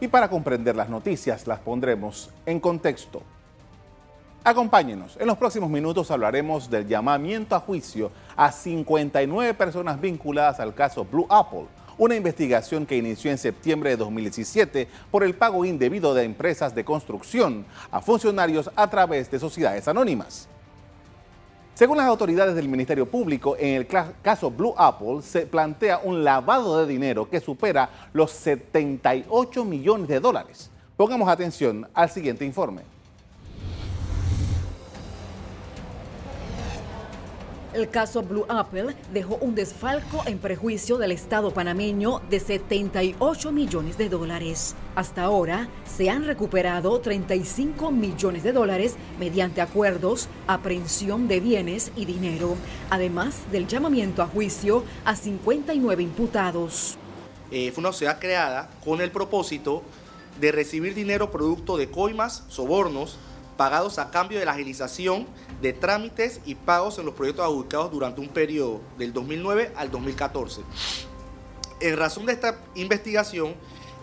Y para comprender las noticias las pondremos en contexto. Acompáñenos. En los próximos minutos hablaremos del llamamiento a juicio a 59 personas vinculadas al caso Blue Apple, una investigación que inició en septiembre de 2017 por el pago indebido de empresas de construcción a funcionarios a través de sociedades anónimas. Según las autoridades del Ministerio Público, en el caso Blue Apple se plantea un lavado de dinero que supera los 78 millones de dólares. Pongamos atención al siguiente informe. El caso Blue Apple dejó un desfalco en prejuicio del Estado panameño de 78 millones de dólares. Hasta ahora se han recuperado 35 millones de dólares mediante acuerdos, aprehensión de bienes y dinero, además del llamamiento a juicio a 59 imputados. Eh, fue una sociedad creada con el propósito de recibir dinero producto de coimas, sobornos, pagados a cambio de la agilización de trámites y pagos en los proyectos adjudicados durante un periodo del 2009 al 2014. En razón de esta investigación,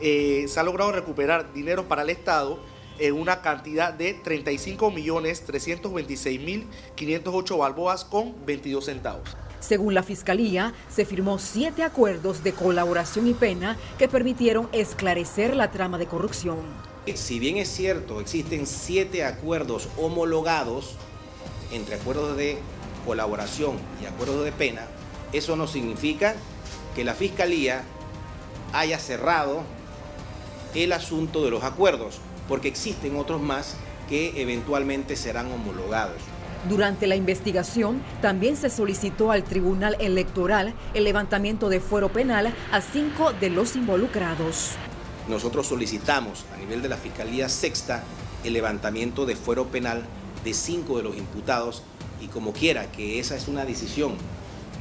eh, se ha logrado recuperar dinero para el Estado en una cantidad de 35.326.508 balboas con 22 centavos. Según la Fiscalía, se firmó siete acuerdos de colaboración y pena que permitieron esclarecer la trama de corrupción. Si bien es cierto, existen siete acuerdos homologados entre acuerdos de colaboración y acuerdos de pena, eso no significa que la Fiscalía haya cerrado el asunto de los acuerdos, porque existen otros más que eventualmente serán homologados. Durante la investigación también se solicitó al Tribunal Electoral el levantamiento de fuero penal a cinco de los involucrados. Nosotros solicitamos a nivel de la Fiscalía Sexta el levantamiento de fuero penal de cinco de los imputados y como quiera que esa es una decisión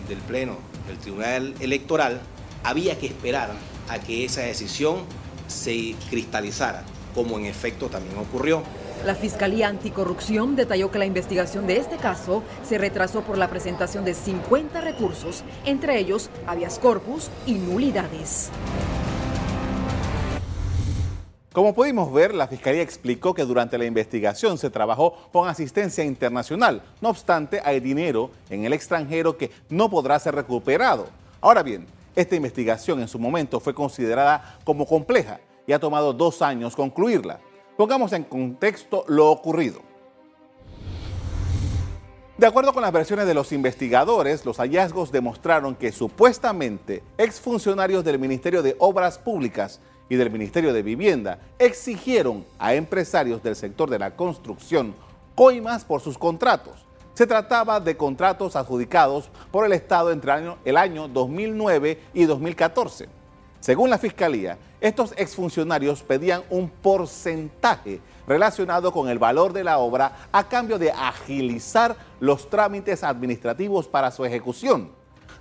del Pleno del Tribunal Electoral, había que esperar a que esa decisión se cristalizara, como en efecto también ocurrió. La Fiscalía Anticorrupción detalló que la investigación de este caso se retrasó por la presentación de 50 recursos, entre ellos habeas corpus y nulidades. Como pudimos ver, la Fiscalía explicó que durante la investigación se trabajó con asistencia internacional. No obstante, hay dinero en el extranjero que no podrá ser recuperado. Ahora bien, esta investigación en su momento fue considerada como compleja y ha tomado dos años concluirla. Pongamos en contexto lo ocurrido. De acuerdo con las versiones de los investigadores, los hallazgos demostraron que supuestamente exfuncionarios del Ministerio de Obras Públicas y del Ministerio de Vivienda exigieron a empresarios del sector de la construcción coimas por sus contratos. Se trataba de contratos adjudicados por el Estado entre el año 2009 y 2014. Según la Fiscalía, estos exfuncionarios pedían un porcentaje relacionado con el valor de la obra a cambio de agilizar los trámites administrativos para su ejecución.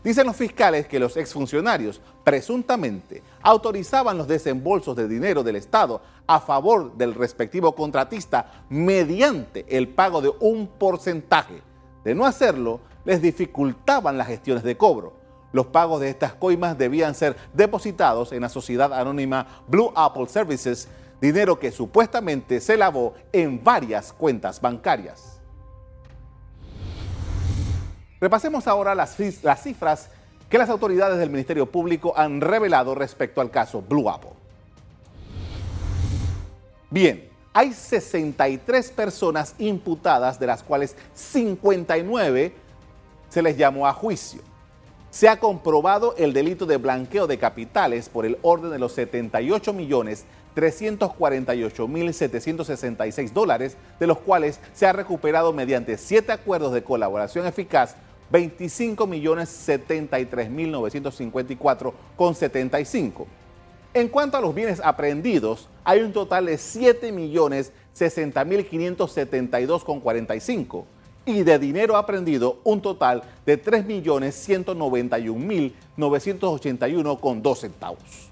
Dicen los fiscales que los exfuncionarios presuntamente autorizaban los desembolsos de dinero del Estado a favor del respectivo contratista mediante el pago de un porcentaje. De no hacerlo, les dificultaban las gestiones de cobro. Los pagos de estas coimas debían ser depositados en la sociedad anónima Blue Apple Services, dinero que supuestamente se lavó en varias cuentas bancarias. Repasemos ahora las, cifras que las autoridades del Ministerio Público han revelado respecto al caso Blue Apple. Bien, hay 63 personas imputadas, de las cuales 59 se les llamó a juicio. Se ha comprobado el delito de blanqueo de capitales por el orden de los 78 millones 348.766 dólares, de los cuales se ha recuperado mediante siete acuerdos de colaboración eficaz 25 millones 73 mil 954 con 75. En cuanto a los bienes aprehendidos, hay un total de 7 millones 60 mil 572 con 45 y de dinero aprendido un total de 3 millones 191 mil 981 con 2 centavos.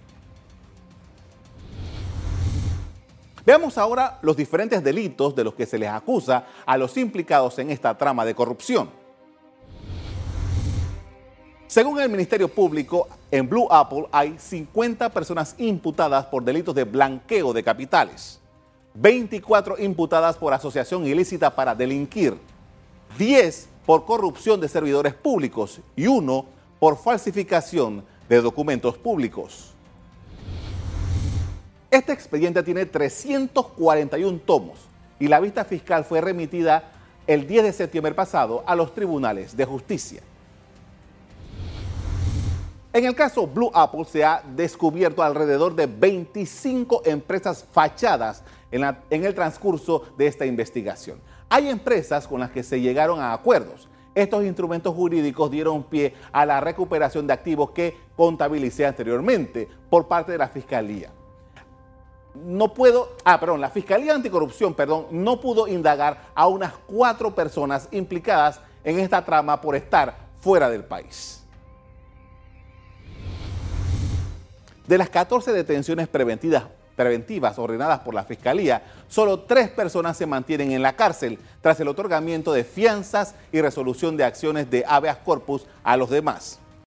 Veamos ahora los diferentes delitos de los que se les acusa a los implicados en esta trama de corrupción. Según el Ministerio Público, en Blue Apple hay 50 personas imputadas por delitos de blanqueo de capitales, 24 imputadas por asociación ilícita para delinquir, 10 por corrupción de servidores públicos y 1 por falsificación de documentos públicos. Este expediente tiene 341 tomos y la vista fiscal fue remitida el 10 de septiembre pasado a los tribunales de justicia. En el caso Blue Apple se ha descubierto alrededor de 25 empresas fachadas en, en, el transcurso de esta investigación. Hay empresas con las que se llegaron a acuerdos. Estos instrumentos jurídicos dieron pie a la recuperación de activos que contabilicé anteriormente por parte de la Fiscalía. No puedo, ah, perdón, la Fiscalía Anticorrupción, perdón, no pudo indagar a unas cuatro personas implicadas en esta trama por estar fuera del país. De las 14 detenciones preventivas, preventivas ordenadas por la Fiscalía, solo tres personas se mantienen en la cárcel tras el otorgamiento de fianzas y resolución de acciones de habeas corpus a los demás.